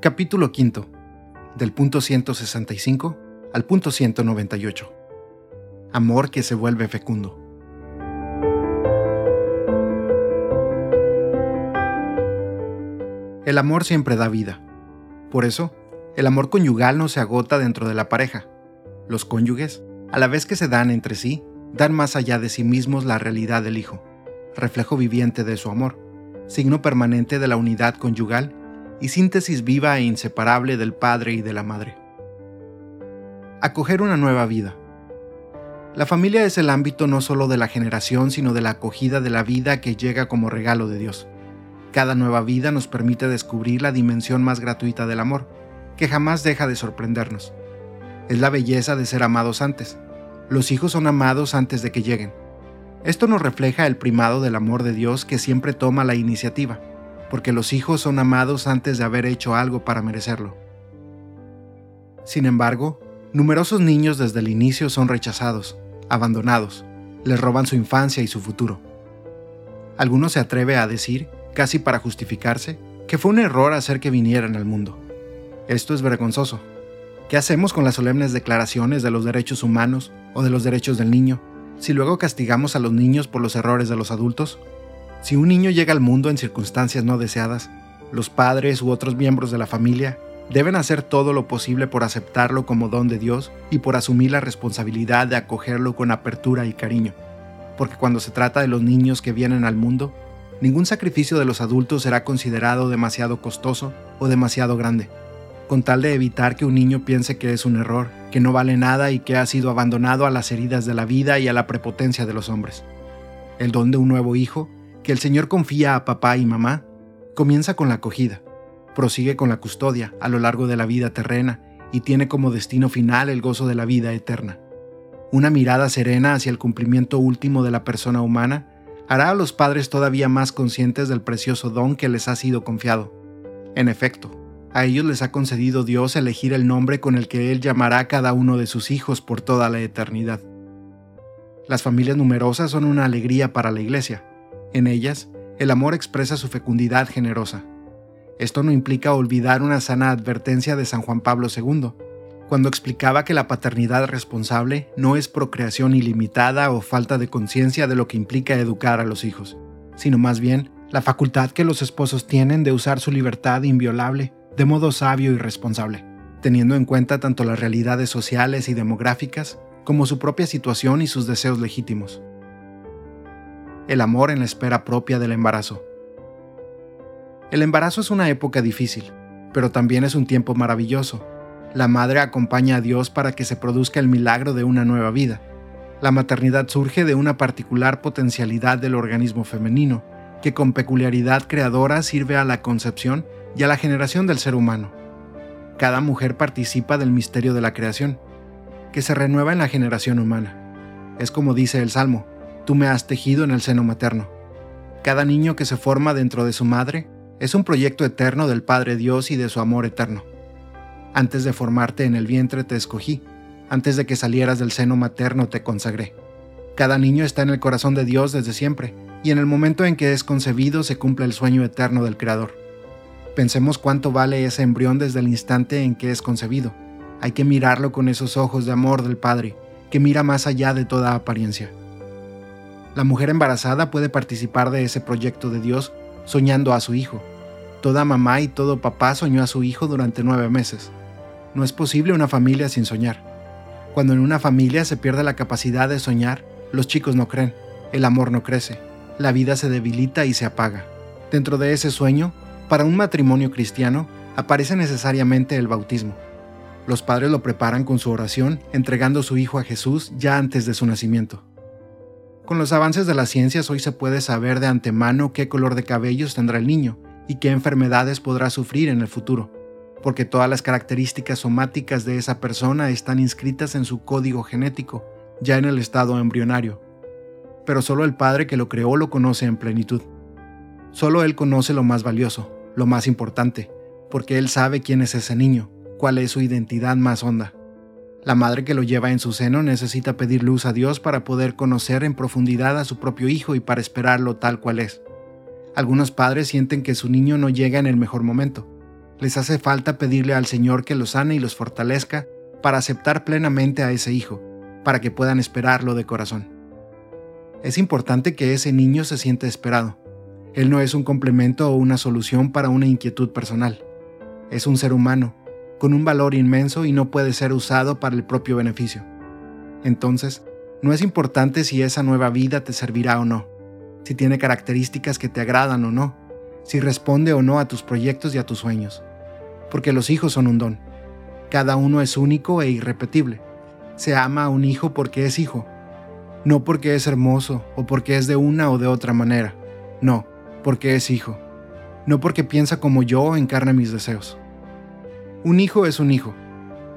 Capítulo 5. Del punto 165 al punto 198. Amor que se vuelve fecundo. El amor siempre da vida. Por eso, el amor conyugal no se agota dentro de la pareja. Los cónyuges, a la vez que se dan entre sí, dan más allá de sí mismos la realidad del hijo, reflejo viviente de su amor, signo permanente de la unidad conyugal y síntesis viva e inseparable del padre y de la madre. Acoger una nueva vida. La familia es el ámbito no solo de la generación, sino de la acogida de la vida que llega como regalo de Dios. Cada nueva vida nos permite descubrir la dimensión más gratuita del amor, que jamás deja de sorprendernos. Es la belleza de ser amados antes. Los hijos son amados antes de que lleguen. Esto nos refleja el primado del amor de Dios que siempre toma la iniciativa porque los hijos son amados antes de haber hecho algo para merecerlo. Sin embargo, numerosos niños desde el inicio son rechazados, abandonados, les roban su infancia y su futuro. Algunos se atreve a decir, casi para justificarse, que fue un error hacer que vinieran al mundo. Esto es vergonzoso. ¿Qué hacemos con las solemnes declaraciones de los derechos humanos o de los derechos del niño si luego castigamos a los niños por los errores de los adultos? Si un niño llega al mundo en circunstancias no deseadas, los padres u otros miembros de la familia deben hacer todo lo posible por aceptarlo como don de Dios y por asumir la responsabilidad de acogerlo con apertura y cariño. Porque cuando se trata de los niños que vienen al mundo, ningún sacrificio de los adultos será considerado demasiado costoso o demasiado grande, con tal de evitar que un niño piense que es un error, que no vale nada y que ha sido abandonado a las heridas de la vida y a la prepotencia de los hombres. El don de un nuevo hijo que el Señor confía a papá y mamá, comienza con la acogida, prosigue con la custodia a lo largo de la vida terrena y tiene como destino final el gozo de la vida eterna. Una mirada serena hacia el cumplimiento último de la persona humana hará a los padres todavía más conscientes del precioso don que les ha sido confiado. En efecto, a ellos les ha concedido Dios elegir el nombre con el que Él llamará a cada uno de sus hijos por toda la eternidad. Las familias numerosas son una alegría para la Iglesia, en ellas, el amor expresa su fecundidad generosa. Esto no implica olvidar una sana advertencia de San Juan Pablo II, cuando explicaba que la paternidad responsable no es procreación ilimitada o falta de conciencia de lo que implica educar a los hijos, sino más bien la facultad que los esposos tienen de usar su libertad inviolable de modo sabio y responsable, teniendo en cuenta tanto las realidades sociales y demográficas como su propia situación y sus deseos legítimos el amor en la espera propia del embarazo. El embarazo es una época difícil, pero también es un tiempo maravilloso. La madre acompaña a Dios para que se produzca el milagro de una nueva vida. La maternidad surge de una particular potencialidad del organismo femenino, que con peculiaridad creadora sirve a la concepción y a la generación del ser humano. Cada mujer participa del misterio de la creación, que se renueva en la generación humana. Es como dice el Salmo, tú me has tejido en el seno materno. Cada niño que se forma dentro de su madre es un proyecto eterno del Padre Dios y de su amor eterno. Antes de formarte en el vientre te escogí, antes de que salieras del seno materno te consagré. Cada niño está en el corazón de Dios desde siempre, y en el momento en que es concebido se cumple el sueño eterno del Creador. Pensemos cuánto vale ese embrión desde el instante en que es concebido. Hay que mirarlo con esos ojos de amor del Padre, que mira más allá de toda apariencia. La mujer embarazada puede participar de ese proyecto de Dios soñando a su hijo. Toda mamá y todo papá soñó a su hijo durante nueve meses. No es posible una familia sin soñar. Cuando en una familia se pierde la capacidad de soñar, los chicos no creen, el amor no crece, la vida se debilita y se apaga. Dentro de ese sueño, para un matrimonio cristiano, aparece necesariamente el bautismo. Los padres lo preparan con su oración, entregando su hijo a Jesús ya antes de su nacimiento. Con los avances de las ciencias hoy se puede saber de antemano qué color de cabellos tendrá el niño y qué enfermedades podrá sufrir en el futuro, porque todas las características somáticas de esa persona están inscritas en su código genético, ya en el estado embrionario. Pero solo el Padre que lo creó lo conoce en plenitud. Solo Él conoce lo más valioso, lo más importante, porque Él sabe quién es ese niño, cuál es su identidad más honda. La madre que lo lleva en su seno necesita pedir luz a Dios para poder conocer en profundidad a su propio hijo y para esperarlo tal cual es. Algunos padres sienten que su niño no llega en el mejor momento. Les hace falta pedirle al Señor que los sane y los fortalezca para aceptar plenamente a ese hijo, para que puedan esperarlo de corazón. Es importante que ese niño se sienta esperado. Él no es un complemento o una solución para una inquietud personal. Es un ser humano, con un valor inmenso y no puede ser usado para el propio beneficio. Entonces, no es importante si esa nueva vida te servirá o no, si tiene características que te agradan o no, si responde o no a tus proyectos y a tus sueños. Porque los hijos son un don. Cada uno es único e irrepetible. Se ama a un hijo porque es hijo, no porque es hermoso o porque es de una o de otra manera. No, porque es hijo. No porque piensa como yo o encarna mis deseos. Un hijo es un hijo.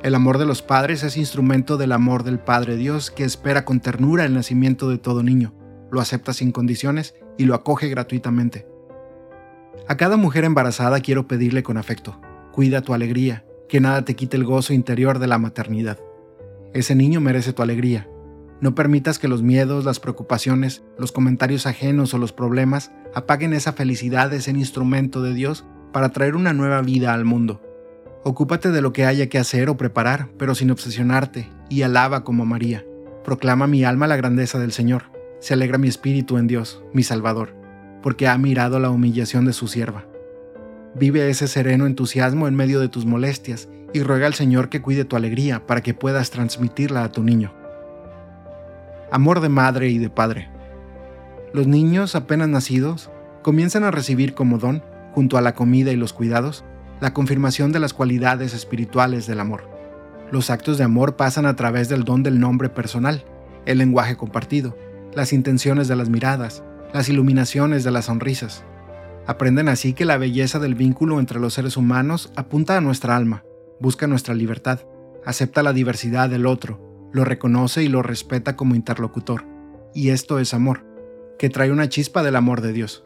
El amor de los padres es instrumento del amor del Padre Dios que espera con ternura el nacimiento de todo niño, lo acepta sin condiciones y lo acoge gratuitamente. A cada mujer embarazada quiero pedirle con afecto, cuida tu alegría, que nada te quite el gozo interior de la maternidad. Ese niño merece tu alegría. No permitas que los miedos, las preocupaciones, los comentarios ajenos o los problemas apaguen esa felicidad, ese instrumento de Dios para traer una nueva vida al mundo. Ocúpate de lo que haya que hacer o preparar, pero sin obsesionarte, y alaba como María. Proclama mi alma la grandeza del Señor. Se alegra mi espíritu en Dios, mi Salvador, porque ha mirado la humillación de su sierva. Vive ese sereno entusiasmo en medio de tus molestias y ruega al Señor que cuide tu alegría para que puedas transmitirla a tu niño. Amor de madre y de padre. Los niños apenas nacidos comienzan a recibir como don, junto a la comida y los cuidados, la confirmación de las cualidades espirituales del amor. Los actos de amor pasan a través del don del nombre personal, el lenguaje compartido, las intenciones de las miradas, las iluminaciones de las sonrisas. Aprenden así que la belleza del vínculo entre los seres humanos apunta a nuestra alma, busca nuestra libertad, acepta la diversidad del otro, lo reconoce y lo respeta como interlocutor. Y esto es amor, que trae una chispa del amor de Dios.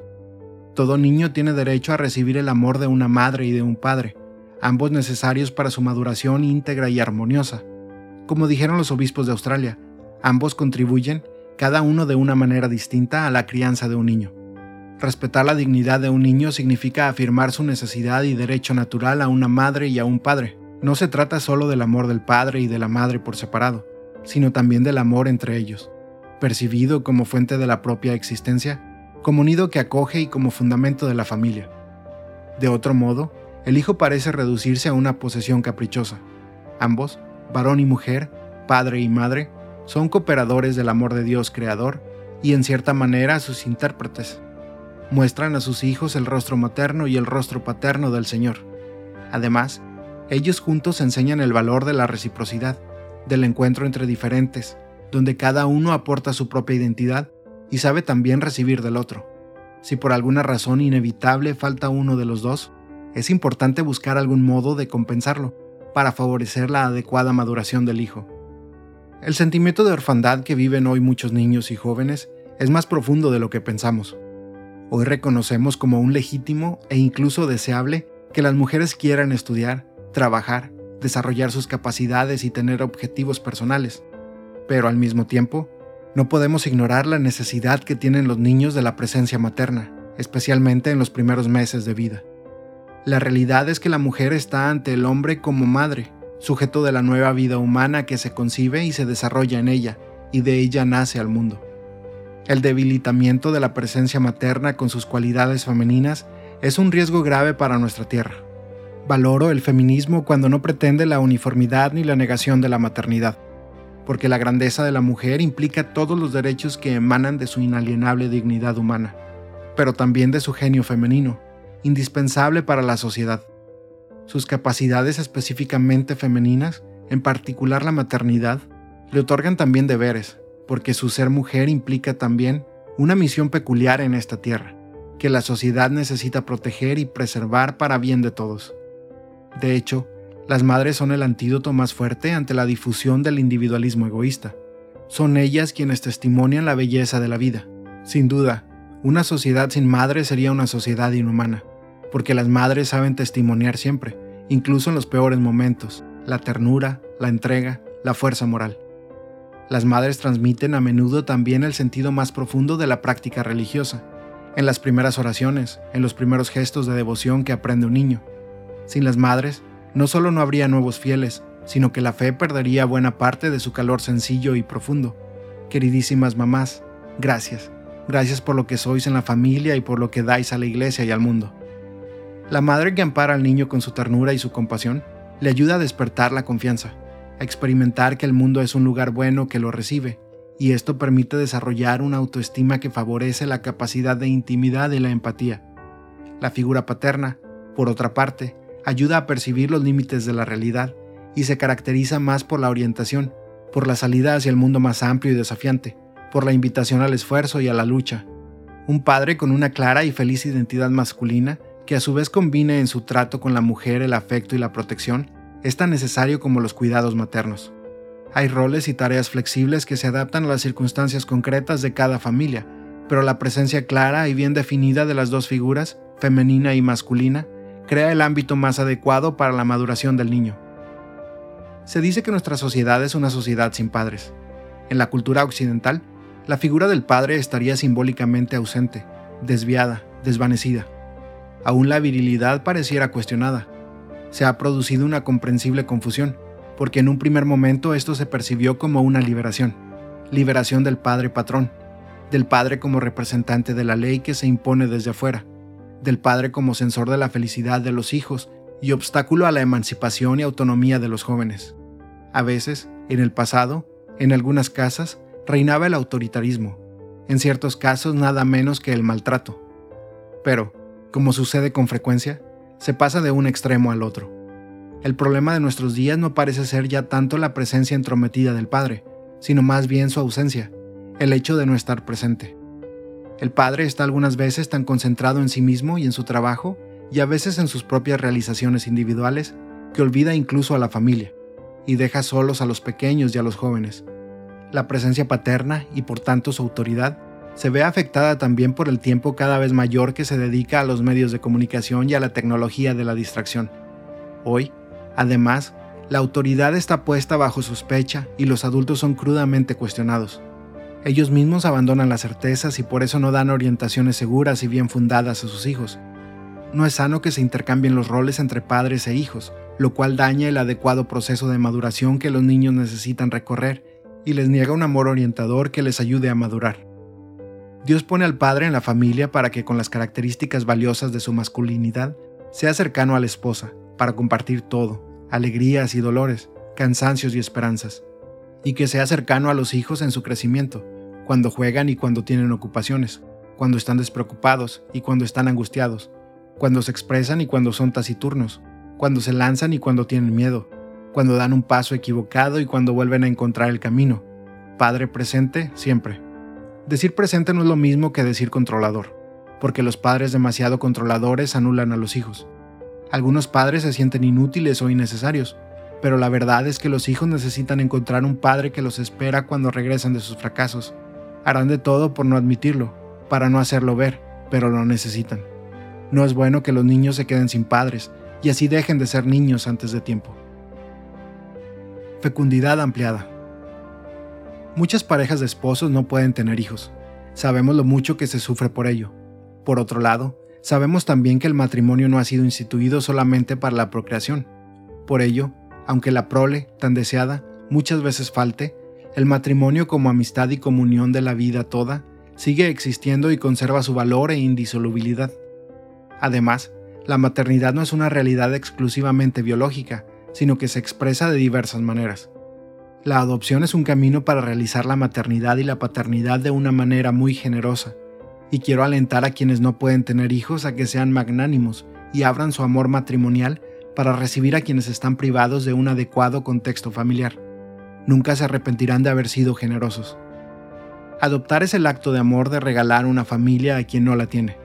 Todo niño tiene derecho a recibir el amor de una madre y de un padre, ambos necesarios para su maduración íntegra y armoniosa. Como dijeron los obispos de Australia, ambos contribuyen, cada uno de una manera distinta, a la crianza de un niño. Respetar la dignidad de un niño significa afirmar su necesidad y derecho natural a una madre y a un padre. No se trata solo del amor del padre y de la madre por separado, sino también del amor entre ellos, percibido como fuente de la propia existencia como nido que acoge y como fundamento de la familia. De otro modo, el hijo parece reducirse a una posesión caprichosa. Ambos, varón y mujer, padre y madre, son cooperadores del amor de Dios creador y en cierta manera sus intérpretes. Muestran a sus hijos el rostro materno y el rostro paterno del Señor. Además, ellos juntos enseñan el valor de la reciprocidad, del encuentro entre diferentes, donde cada uno aporta su propia identidad y sabe también recibir del otro. Si por alguna razón inevitable falta uno de los dos, es importante buscar algún modo de compensarlo para favorecer la adecuada maduración del hijo. El sentimiento de orfandad que viven hoy muchos niños y jóvenes es más profundo de lo que pensamos. Hoy reconocemos como un legítimo e incluso deseable que las mujeres quieran estudiar, trabajar, desarrollar sus capacidades y tener objetivos personales, pero al mismo tiempo no podemos ignorar la necesidad que tienen los niños de la presencia materna, especialmente en los primeros meses de vida. La realidad es que la mujer está ante el hombre como madre, sujeto de la nueva vida humana que se concibe y se desarrolla en ella, y de ella nace al mundo. El debilitamiento de la presencia materna con sus cualidades femeninas es un riesgo grave para nuestra tierra. Valoro el feminismo cuando no pretende la uniformidad ni la negación de la maternidad porque la grandeza de la mujer implica todos los derechos que emanan de su inalienable dignidad humana, pero también de su genio femenino, indispensable para la sociedad. Sus capacidades específicamente femeninas, en particular la maternidad, le otorgan también deberes, porque su ser mujer implica también una misión peculiar en esta tierra, que la sociedad necesita proteger y preservar para bien de todos. De hecho, las madres son el antídoto más fuerte ante la difusión del individualismo egoísta. Son ellas quienes testimonian la belleza de la vida. Sin duda, una sociedad sin madres sería una sociedad inhumana, porque las madres saben testimoniar siempre, incluso en los peores momentos, la ternura, la entrega, la fuerza moral. Las madres transmiten a menudo también el sentido más profundo de la práctica religiosa, en las primeras oraciones, en los primeros gestos de devoción que aprende un niño Sin las madres, no solo no habría nuevos fieles, sino que la fe perdería buena parte de su calor sencillo y profundo. Queridísimas mamás, gracias. Gracias por lo que sois en la familia y por lo que dais a la iglesia y al mundo. La madre que ampara al niño con su ternura y su compasión le ayuda a despertar la confianza, a experimentar que el mundo es un lugar bueno que lo recibe, y esto permite desarrollar una autoestima que favorece la capacidad de intimidad y la empatía. La figura paterna, por otra parte, ayuda a percibir los límites de la realidad y se caracteriza más por la orientación, por la salida hacia el mundo más amplio y desafiante, por la invitación al esfuerzo y a la lucha. Un padre con una clara y feliz identidad masculina, que a su vez combine en su trato con la mujer el afecto y la protección, es tan necesario como los cuidados maternos. Hay roles y tareas flexibles que se adaptan a las circunstancias concretas de cada familia, pero la presencia clara y bien definida de las dos figuras, femenina y masculina, crea el ámbito más adecuado para la maduración del niño. Se dice que nuestra sociedad es una sociedad sin padres. En la cultura occidental, la figura del padre estaría simbólicamente ausente, desviada, desvanecida. Aún la virilidad pareciera cuestionada. Se ha producido una comprensible confusión, porque en un primer momento esto se percibió como una liberación, liberación del padre patrón, del padre como representante de la ley que se impone desde afuera, del padre como censor de la felicidad de los hijos y obstáculo a la emancipación y autonomía de los jóvenes. A veces, en el pasado, en algunas casas, reinaba el autoritarismo, en ciertos casos nada menos que el maltrato. Pero, como sucede con frecuencia, se pasa de un extremo al otro. El problema de nuestros días no parece ser ya tanto la presencia entrometida del Padre, sino más bien su ausencia, el hecho de no estar presente. El Padre está algunas veces tan concentrado en sí mismo y en su trabajo y a veces en sus propias realizaciones individuales, que olvida incluso a la familia, y deja solos a los pequeños y a los jóvenes. La presencia paterna, y por tanto su autoridad, se ve afectada también por el tiempo cada vez mayor que se dedica a los medios de comunicación y a la tecnología de la distracción. Hoy, además, la autoridad está puesta bajo sospecha y los adultos son crudamente cuestionados. Ellos mismos abandonan las certezas y por eso no dan orientaciones seguras y bien fundadas a sus hijos, no es sano que se intercambien los roles entre padres e hijos, lo cual daña el adecuado proceso de maduración que los niños necesitan recorrer y les niega un amor orientador que les ayude a madurar. Dios pone al padre en la familia para que con las características valiosas de su masculinidad sea cercano a la esposa, para compartir todo, alegrías y dolores, cansancios y esperanzas, y que sea cercano a los hijos en su crecimiento, cuando juegan y cuando tienen ocupaciones, cuando están despreocupados y cuando están angustiados, cuando se expresan y cuando son taciturnos, cuando se lanzan y cuando tienen miedo, cuando dan un paso equivocado y cuando vuelven a encontrar el camino. Padre presente siempre. Decir presente no es lo mismo que decir controlador, porque los padres demasiado controladores anulan a los hijos. Algunos padres se sienten inútiles o innecesarios, pero la verdad es que los hijos necesitan encontrar un padre que los espera cuando regresan de sus fracasos. Harán de todo por no admitirlo, para no hacerlo ver, pero lo necesitan. No es bueno que los niños se queden sin padres y así dejen de ser niños antes de tiempo. Fecundidad ampliada. Muchas parejas de esposos no pueden tener hijos. Sabemos lo mucho que se sufre por ello. Por otro lado, sabemos también que el matrimonio no ha sido instituido solamente para la procreación. Por ello, aunque la prole, tan deseada, muchas veces falte, el matrimonio como amistad y comunión de la vida toda sigue existiendo y conserva su valor e indisolubilidad. Además, la maternidad no es una realidad exclusivamente biológica, sino que se expresa de diversas maneras. La adopción es un camino para realizar la maternidad y la paternidad de una manera muy generosa, y quiero alentar a quienes no pueden tener hijos a que sean magnánimos y abran su amor matrimonial para recibir a quienes están privados de un adecuado contexto familiar. Nunca se arrepentirán de haber sido generosos. Adoptar es el acto de amor de regalar una familia a quien no la tiene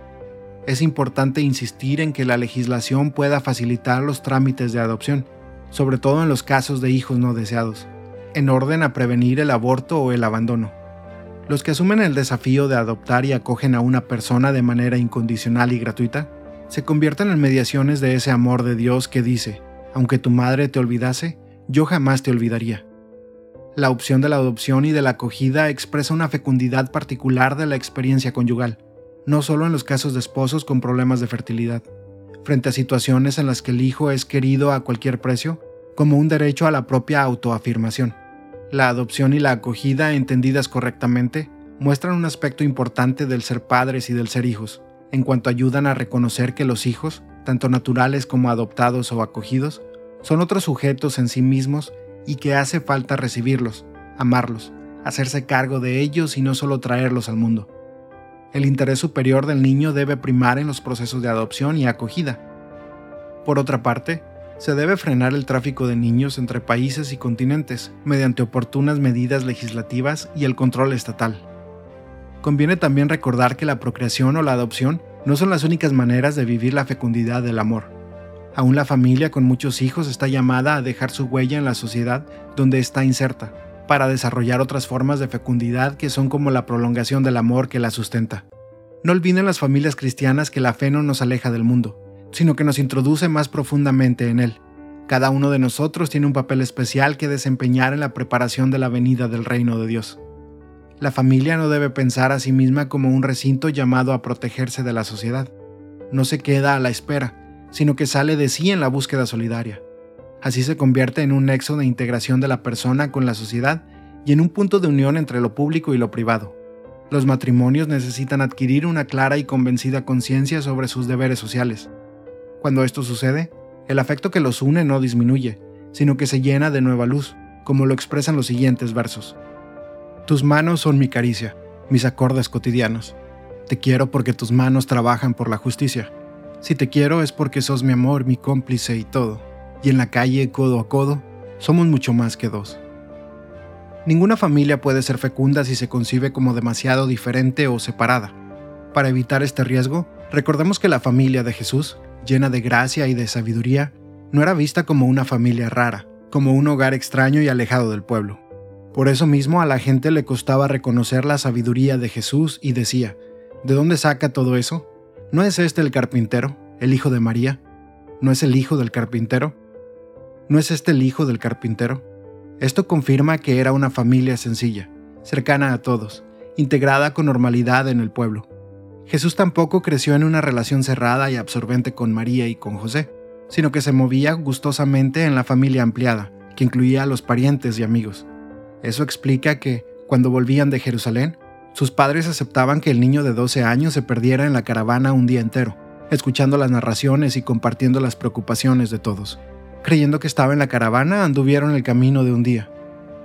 es importante insistir en que la legislación pueda facilitar los trámites de adopción, sobre todo en los casos de hijos no deseados, en orden a prevenir el aborto o el abandono. Los que asumen el desafío de adoptar y acogen a una persona de manera incondicional y gratuita, se convierten en mediaciones de ese amor de Dios que dice, aunque tu madre te olvidase, yo jamás te olvidaría. La opción de la adopción y de la acogida expresa una fecundidad particular de la experiencia conyugal no solo en los casos de esposos con problemas de fertilidad. frente a situaciones en las que el hijo es querido a cualquier precio, como un derecho a la propia autoafirmación. La adopción y la acogida, entendidas correctamente, muestran un aspecto importante del ser padres y del ser hijos, en cuanto ayudan a reconocer que los hijos, tanto naturales como adoptados o acogidos, son otros sujetos en sí mismos y que hace falta recibirlos, amarlos, hacerse cargo de ellos y no solo traerlos al mundo. El interés superior del niño debe primar en los procesos de adopción y acogida. Por otra parte, se debe frenar el tráfico de niños entre países y continentes mediante oportunas medidas legislativas y el control estatal. Conviene también recordar que la procreación o la adopción no son las únicas maneras de vivir la fecundidad del amor. Aún la familia con muchos hijos está llamada a dejar su huella en la sociedad donde está inserta, para desarrollar otras formas de fecundidad que son como la prolongación del amor que la sustenta. No olviden las familias cristianas que la fe no nos aleja del mundo, sino que nos introduce más profundamente en él. Cada uno de nosotros tiene un papel especial que desempeñar en la preparación de la venida del reino de Dios. La familia no debe pensar a sí misma como un recinto llamado a protegerse de la sociedad. No se queda a la espera, sino que sale de sí en la búsqueda solidaria. Así se convierte en un nexo de integración de la persona con la sociedad y en un punto de unión entre lo público y lo privado. Los matrimonios necesitan adquirir una clara y convencida conciencia sobre sus deberes sociales. Cuando esto sucede, el afecto que los une no disminuye, sino que se llena de nueva luz, como lo expresan los siguientes versos. Tus manos son mi caricia, mis acordes cotidianos. Te quiero porque tus manos trabajan por la justicia. Si te quiero es porque sos mi amor, mi cómplice y todo. Y en la calle, codo a codo, somos mucho más que dos. Ninguna familia puede ser fecunda si se concibe como demasiado diferente o separada. Para evitar este riesgo, recordemos que la familia de Jesús, llena de gracia y de sabiduría, no era vista como una familia rara, como un hogar extraño y alejado del pueblo. Por eso mismo a la gente le costaba reconocer la sabiduría de Jesús y decía, ¿de dónde saca todo eso? ¿No es este el carpintero, el hijo de María? ¿No es el hijo del carpintero? ¿No es este el hijo del carpintero? Esto confirma que era una familia sencilla, cercana a todos, integrada con normalidad en el pueblo. Jesús tampoco creció en una relación cerrada y absorbente con María y con José, sino que se movía gustosamente en la familia ampliada, que incluía a los parientes y amigos. Eso explica que, cuando volvían de Jerusalén, sus padres aceptaban que el niño de 12 años se perdiera en la caravana un día entero, escuchando las narraciones y compartiendo las preocupaciones de todos. Creyendo que estaba en la caravana, anduvieron el camino de un día.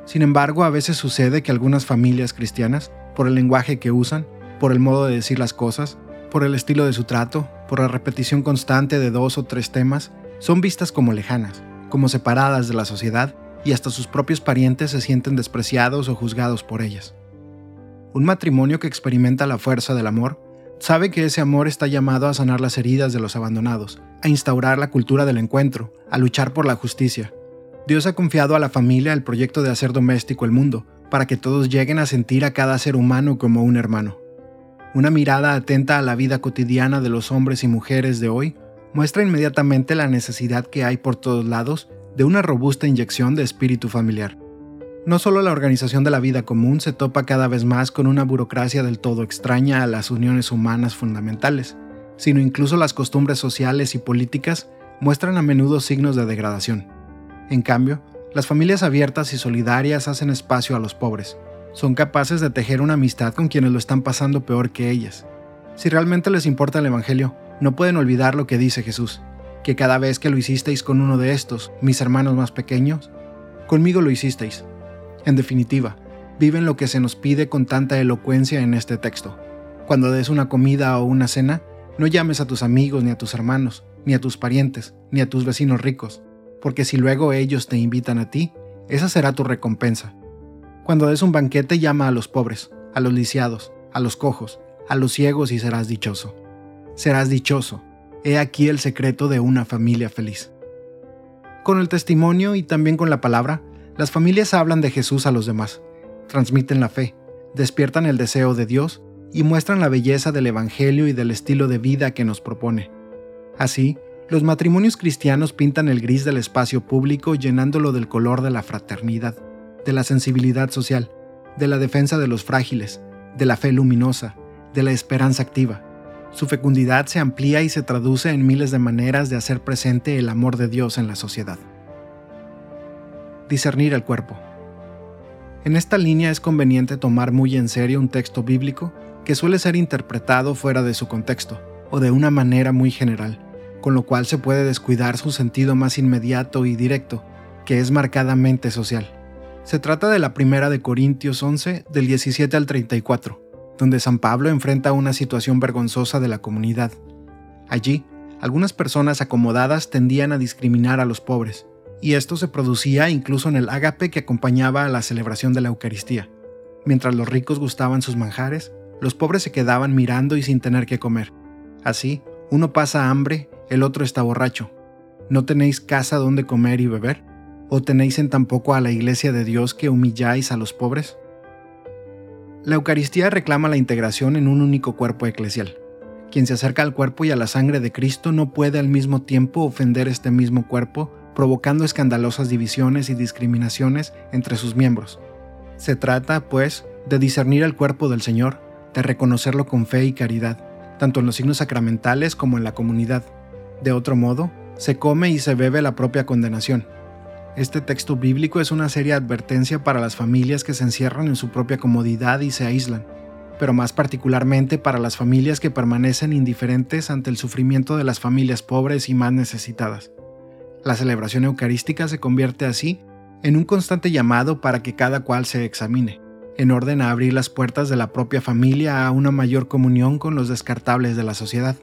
Sin embargo, a veces sucede que algunas familias cristianas, por el lenguaje que usan, por el modo de decir las cosas, por el estilo de su trato, por la repetición constante de dos o tres temas, son vistas como lejanas, como separadas de la sociedad y hasta sus propios parientes se sienten despreciados o juzgados por ellas. Un matrimonio que experimenta la fuerza del amor sabe que ese amor está llamado a sanar las heridas de los abandonados, a instaurar la cultura del encuentro, a luchar por la justicia. Dios ha confiado a la familia el proyecto de hacer doméstico el mundo, para que todos lleguen a sentir a cada ser humano como un hermano. Una mirada atenta a la vida cotidiana de los hombres y mujeres de hoy muestra inmediatamente la necesidad que hay por todos lados de una robusta inyección de espíritu familiar. No solo la organización de la vida común se topa cada vez más con una burocracia del todo extraña a las uniones humanas fundamentales, sino incluso las costumbres sociales y políticas muestran a menudo signos de degradación. En cambio, las familias abiertas y solidarias hacen espacio a los pobres. Son capaces de tejer una amistad con quienes lo están pasando peor que ellas. Si realmente les importa el Evangelio, no pueden olvidar lo que dice Jesús, que cada vez que lo hicisteis con uno de estos, mis hermanos más pequeños, conmigo lo hicisteis. En definitiva, viven lo que se nos pide con tanta elocuencia en este texto. Cuando des una comida o una cena, no llames a tus amigos ni a tus hermanos, ni a tus parientes, ni a tus vecinos ricos, porque si luego ellos te invitan a ti, esa será tu recompensa. Cuando des un banquete, llama a los pobres, a los lisiados, a los cojos, a los ciegos y serás dichoso. Serás dichoso. He aquí el secreto de una familia feliz. Con el testimonio y también con la palabra, las familias hablan de Jesús a los demás, transmiten la fe, despiertan el deseo de Dios y muestran la belleza del Evangelio y del estilo de vida que nos propone. Así, los matrimonios cristianos pintan el gris del espacio público llenándolo del color de la fraternidad, de la sensibilidad social, de la defensa de los frágiles, de la fe luminosa, de la esperanza activa. Su fecundidad se amplía y se traduce en miles de maneras de hacer presente el amor de Dios en la sociedad. Discernir el cuerpo. En esta línea es conveniente tomar muy en serio un texto bíblico que suele ser interpretado fuera de su contexto o de una manera muy general, con lo cual se puede descuidar su sentido más inmediato y directo, que es marcadamente social. Se trata de la primera de Corintios 11 del 17 al 34, donde San Pablo enfrenta una situación vergonzosa de la comunidad. Allí, algunas personas acomodadas tendían a discriminar a los pobres, y esto se producía incluso en el ágape que acompañaba a la celebración de la Eucaristía. Mientras los ricos gustaban sus manjares, los pobres se quedaban mirando y sin tener que comer. Así, uno pasa hambre, el otro está borracho. ¿No tenéis casa donde comer y beber? ¿O tenéis en tampoco a la iglesia de Dios que humilláis a los pobres? La Eucaristía reclama la integración en un único cuerpo eclesial. Quien se acerca al cuerpo y a la sangre de Cristo no puede al mismo tiempo ofender este mismo cuerpo provocando escandalosas divisiones y discriminaciones entre sus miembros. Se trata, pues, de discernir el cuerpo del Señor, de reconocerlo con fe y caridad, tanto en los signos sacramentales como en la comunidad. De otro modo, se come y se bebe la propia condenación. Este texto bíblico es una seria advertencia para las familias que se encierran en su propia comodidad y se aíslan, pero más particularmente para las familias que permanecen indiferentes ante el sufrimiento de las familias pobres y más necesitadas. La celebración eucarística se convierte así en un constante llamado para que cada cual se examine, en orden a abrir las puertas de la propia familia a una mayor comunión con los descartables de la sociedad,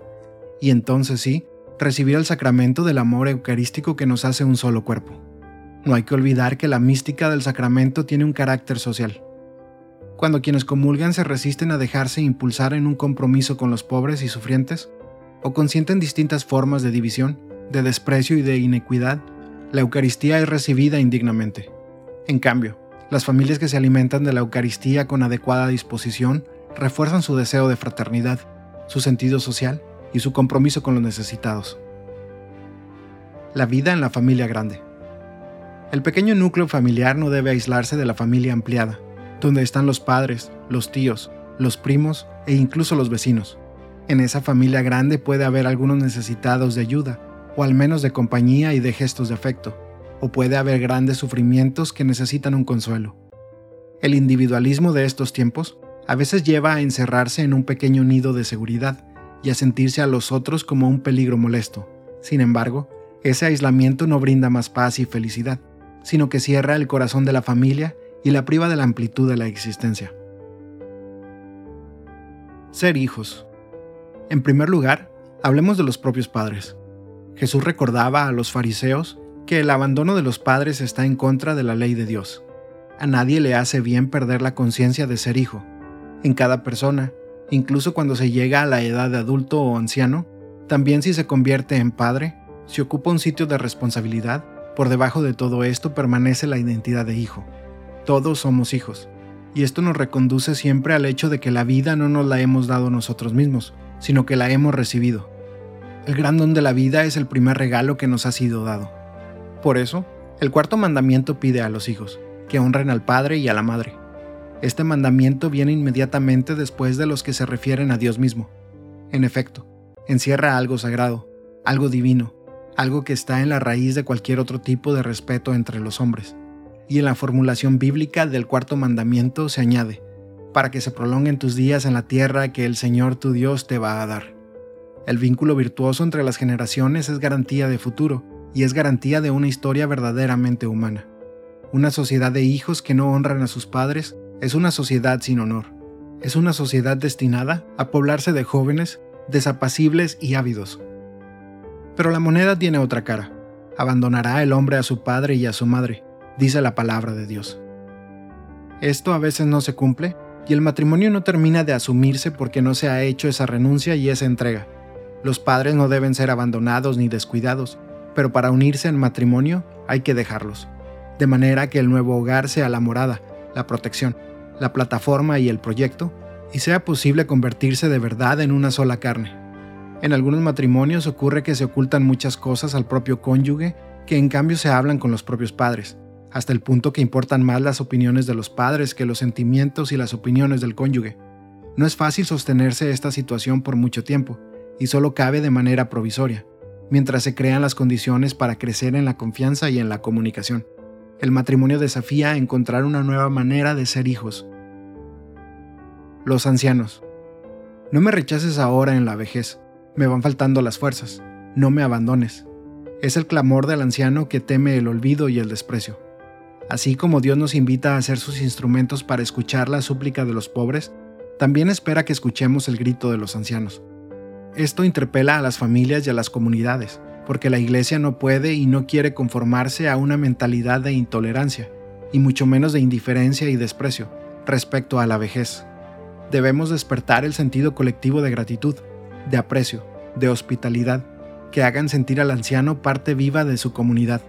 y entonces sí, recibir el sacramento del amor eucarístico que nos hace un solo cuerpo. No hay que olvidar que la mística del sacramento tiene un carácter social. Cuando quienes comulgan se resisten a dejarse impulsar en un compromiso con los pobres y sufrientes, o consienten distintas formas de división, de desprecio y de inequidad, la Eucaristía es recibida indignamente. En cambio, las familias que se alimentan de la Eucaristía con adecuada disposición refuerzan su deseo de fraternidad, su sentido social y su compromiso con los necesitados. La vida en la familia grande. El pequeño núcleo familiar no debe aislarse de la familia ampliada, donde están los padres, los tíos, los primos e incluso los vecinos. En esa familia grande puede haber algunos necesitados de ayuda, o al menos de compañía y de gestos de afecto, o puede haber grandes sufrimientos que necesitan un consuelo. El individualismo de estos tiempos a veces lleva a encerrarse en un pequeño nido de seguridad y a sentirse a los otros como un peligro molesto. Sin embargo, ese aislamiento no brinda más paz y felicidad, sino que cierra el corazón de la familia y la priva de la amplitud de la existencia. Ser hijos. En primer lugar, hablemos de los propios padres. Jesús recordaba a los fariseos que el abandono de los padres está en contra de la ley de Dios. A nadie le hace bien perder la conciencia de ser hijo. En cada persona, incluso cuando se llega a la edad de adulto o anciano, también si se convierte en padre, si ocupa un sitio de responsabilidad, por debajo de todo esto permanece la identidad de hijo. Todos somos hijos. Y esto nos reconduce siempre al hecho de que la vida no nos la hemos dado nosotros mismos, sino que la hemos recibido. El gran don de la vida es el primer regalo que nos ha sido dado. Por eso, el cuarto mandamiento pide a los hijos que honren al Padre y a la Madre. Este mandamiento viene inmediatamente después de los que se refieren a Dios mismo. En efecto, encierra algo sagrado, algo divino, algo que está en la raíz de cualquier otro tipo de respeto entre los hombres. Y en la formulación bíblica del cuarto mandamiento se añade, para que se prolonguen tus días en la tierra que el Señor tu Dios te va a dar. El vínculo virtuoso entre las generaciones es garantía de futuro y es garantía de una historia verdaderamente humana. Una sociedad de hijos que no honran a sus padres es una sociedad sin honor. Es una sociedad destinada a poblarse de jóvenes desapacibles y ávidos. Pero la moneda tiene otra cara. Abandonará el hombre a su padre y a su madre, dice la palabra de Dios. Esto a veces no se cumple y el matrimonio no termina de asumirse porque no se ha hecho esa renuncia y esa entrega. Los padres no deben ser abandonados ni descuidados, pero para unirse en matrimonio hay que dejarlos, de manera que el nuevo hogar sea la morada, la protección, la plataforma y el proyecto, y sea posible convertirse de verdad en una sola carne. En algunos matrimonios ocurre que se ocultan muchas cosas al propio cónyuge que en cambio se hablan con los propios padres, hasta el punto que importan más las opiniones de los padres que los sentimientos y las opiniones del cónyuge. No es fácil sostenerse esta situación por mucho tiempo, y solo cabe de manera provisoria, mientras se crean las condiciones para crecer en la confianza y en la comunicación. El matrimonio desafía a encontrar una nueva manera de ser hijos. Los ancianos. No me rechaces ahora en la vejez, me van faltando las fuerzas, no me abandones. Es el clamor del anciano que teme el olvido y el desprecio. Así como Dios nos invita a ser sus instrumentos para escuchar la súplica de los pobres, también espera que escuchemos el grito de los ancianos. Esto interpela a las familias y a las comunidades, porque la Iglesia no puede y no quiere conformarse a una mentalidad de intolerancia, y mucho menos de indiferencia y desprecio, respecto a la vejez. Debemos despertar el sentido colectivo de gratitud, de aprecio, de hospitalidad, que hagan sentir al anciano parte viva de su comunidad.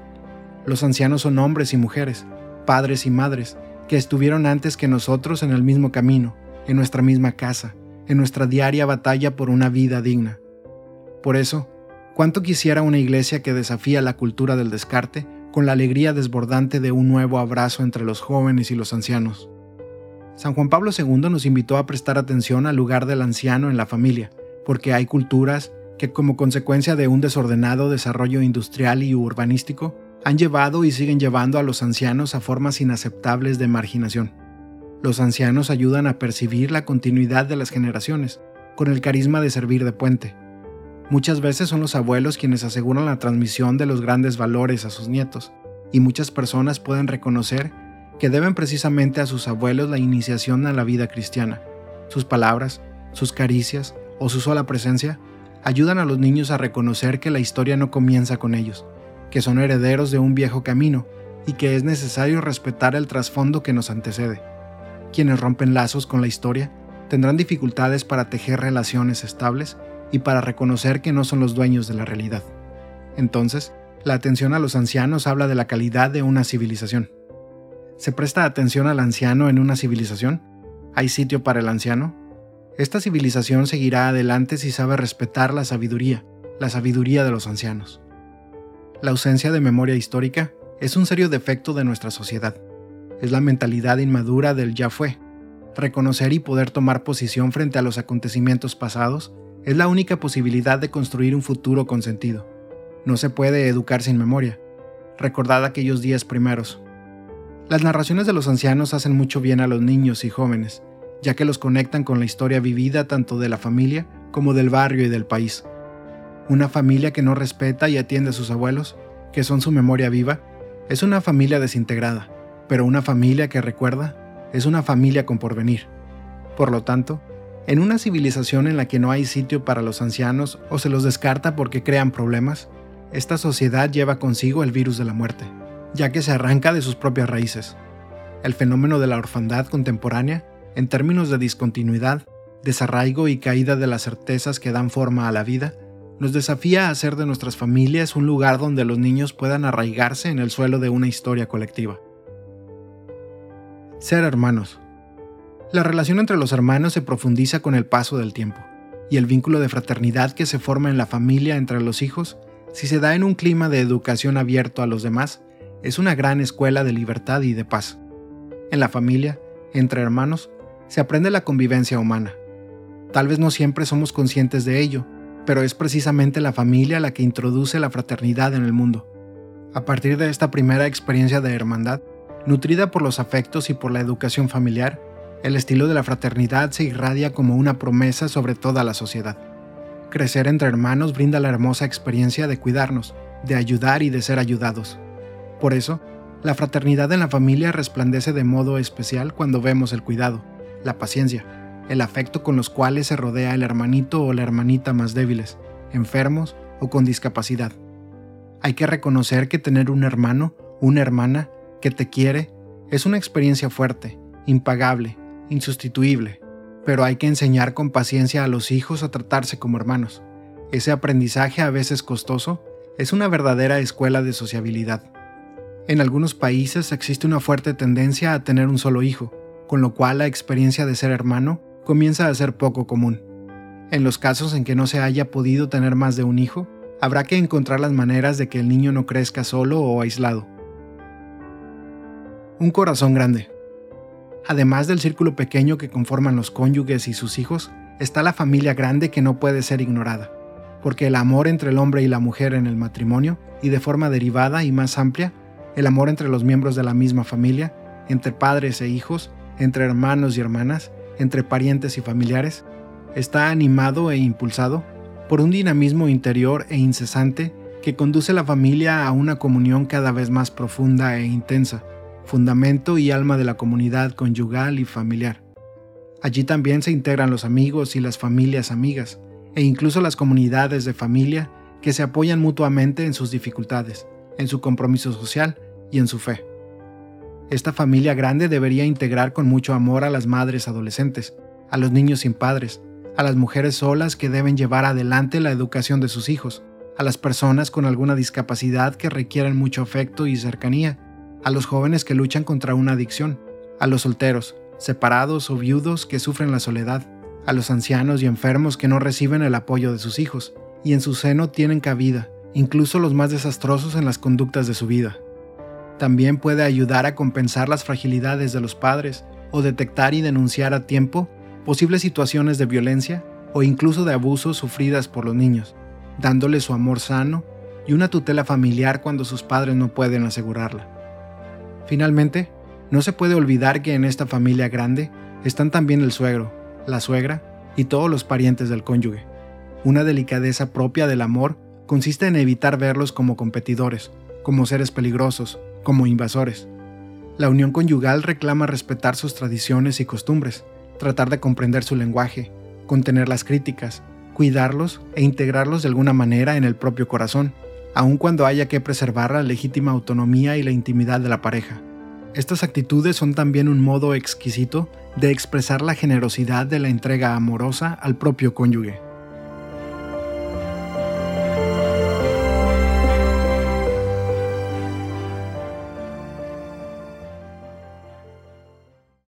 Los ancianos son hombres y mujeres, padres y madres, que estuvieron antes que nosotros en el mismo camino, en nuestra misma casa, en nuestra diaria batalla por una vida digna. Por eso, cuánto quisiera una iglesia que desafía la cultura del descarte con la alegría desbordante de un nuevo abrazo entre los jóvenes y los ancianos. San Juan Pablo II nos invitó a prestar atención al lugar del anciano en la familia, porque hay culturas que como consecuencia de un desordenado desarrollo industrial y urbanístico han llevado y siguen llevando a los ancianos a formas inaceptables de marginación. Los ancianos ayudan a percibir la continuidad de las generaciones, con el carisma de servir de puente. Muchas veces son los abuelos quienes aseguran la transmisión de los grandes valores a sus nietos, y muchas personas pueden reconocer que deben precisamente a sus abuelos la iniciación a la vida cristiana. Sus palabras, sus caricias o su sola presencia ayudan a los niños a reconocer que la historia no comienza con ellos, que son herederos de un viejo camino y que es necesario respetar el trasfondo que nos antecede. Quienes rompen lazos con la historia tendrán dificultades para tejer relaciones estables y para reconocer que no son los dueños de la realidad. Entonces, la atención a los ancianos habla de la calidad de una civilización. ¿Se presta atención al anciano en una civilización? ¿Hay sitio para el anciano? Esta civilización seguirá adelante si sabe respetar la sabiduría, la sabiduría de los ancianos. La ausencia de memoria histórica es un serio defecto de nuestra sociedad. Es la mentalidad inmadura del ya fue. Reconocer y poder tomar posición frente a los acontecimientos pasados es la única posibilidad de construir un futuro con sentido. No se puede educar sin memoria. Recordad aquellos días primeros. Las narraciones de los ancianos hacen mucho bien a los niños y jóvenes, ya que los conectan con la historia vivida tanto de la familia como del barrio y del país. Una familia que no respeta y atiende a sus abuelos, que son su memoria viva, es una familia desintegrada, pero una familia que recuerda es una familia con porvenir. Por lo tanto, en una civilización en la que no hay sitio para los ancianos o se los descarta porque crean problemas, esta sociedad lleva consigo el virus de la muerte, ya que se arranca de sus propias raíces. El fenómeno de la orfandad contemporánea, en términos de discontinuidad, desarraigo y caída de las certezas que dan forma a la vida, nos desafía a hacer de nuestras familias un lugar donde los niños puedan arraigarse en el suelo de una historia colectiva. Ser hermanos. La relación entre los hermanos se profundiza con el paso del tiempo, y el vínculo de fraternidad que se forma en la familia entre los hijos, si se da en un clima de educación abierto a los demás, es una gran escuela de libertad y de paz. En la familia, entre hermanos, se aprende la convivencia humana. Tal vez no siempre somos conscientes de ello, pero es precisamente la familia la que introduce la fraternidad en el mundo. A partir de esta primera experiencia de hermandad, nutrida por los afectos y por la educación familiar, el estilo de la fraternidad se irradia como una promesa sobre toda la sociedad. Crecer entre hermanos brinda la hermosa experiencia de cuidarnos, de ayudar y de ser ayudados. Por eso, la fraternidad en la familia resplandece de modo especial cuando vemos el cuidado, la paciencia, el afecto con los cuales se rodea el hermanito o la hermanita más débiles, enfermos o con discapacidad. Hay que reconocer que tener un hermano, una hermana, que te quiere, es una experiencia fuerte, impagable, insustituible, pero hay que enseñar con paciencia a los hijos a tratarse como hermanos. Ese aprendizaje a veces costoso es una verdadera escuela de sociabilidad. En algunos países existe una fuerte tendencia a tener un solo hijo, con lo cual la experiencia de ser hermano comienza a ser poco común. En los casos en que no se haya podido tener más de un hijo, habrá que encontrar las maneras de que el niño no crezca solo o aislado. Un corazón grande. Además del círculo pequeño que conforman los cónyuges y sus hijos, está la familia grande que no puede ser ignorada, porque el amor entre el hombre y la mujer en el matrimonio, y de forma derivada y más amplia, el amor entre los miembros de la misma familia, entre padres e hijos, entre hermanos y hermanas, entre parientes y familiares, está animado e impulsado por un dinamismo interior e incesante que conduce la familia a una comunión cada vez más profunda e intensa, fundamento y alma de la comunidad conyugal y familiar. Allí también se integran los amigos y las familias amigas, e incluso las comunidades de familia que se apoyan mutuamente en sus dificultades, en su compromiso social y en su fe. Esta familia grande debería integrar con mucho amor a las madres adolescentes, a los niños sin padres, a las mujeres solas que deben llevar adelante la educación de sus hijos, a las personas con alguna discapacidad que requieren mucho afecto y cercanía, a los jóvenes que luchan contra una adicción, a los solteros, separados o viudos que sufren la soledad, a los ancianos y enfermos que no reciben el apoyo de sus hijos, y en su seno tienen cabida, incluso los más desastrosos en las conductas de su vida. También puede ayudar a compensar las fragilidades de los padres o detectar y denunciar a tiempo posibles situaciones de violencia o incluso de abusos sufridas por los niños, dándoles su amor sano y una tutela familiar cuando sus padres no pueden asegurarla. Finalmente, no se puede olvidar que en esta familia grande están también el suegro, la suegra y todos los parientes del cónyuge. Una delicadeza propia del amor consiste en evitar verlos como competidores, como seres peligrosos, como invasores. La unión conyugal reclama respetar sus tradiciones y costumbres, tratar de comprender su lenguaje, contener las críticas, cuidarlos e integrarlos de alguna manera en el propio corazón, aun cuando haya que preservar la legítima autonomía y la intimidad de la pareja. Estas actitudes son también un modo exquisito de expresar la generosidad de la entrega amorosa al propio cónyuge.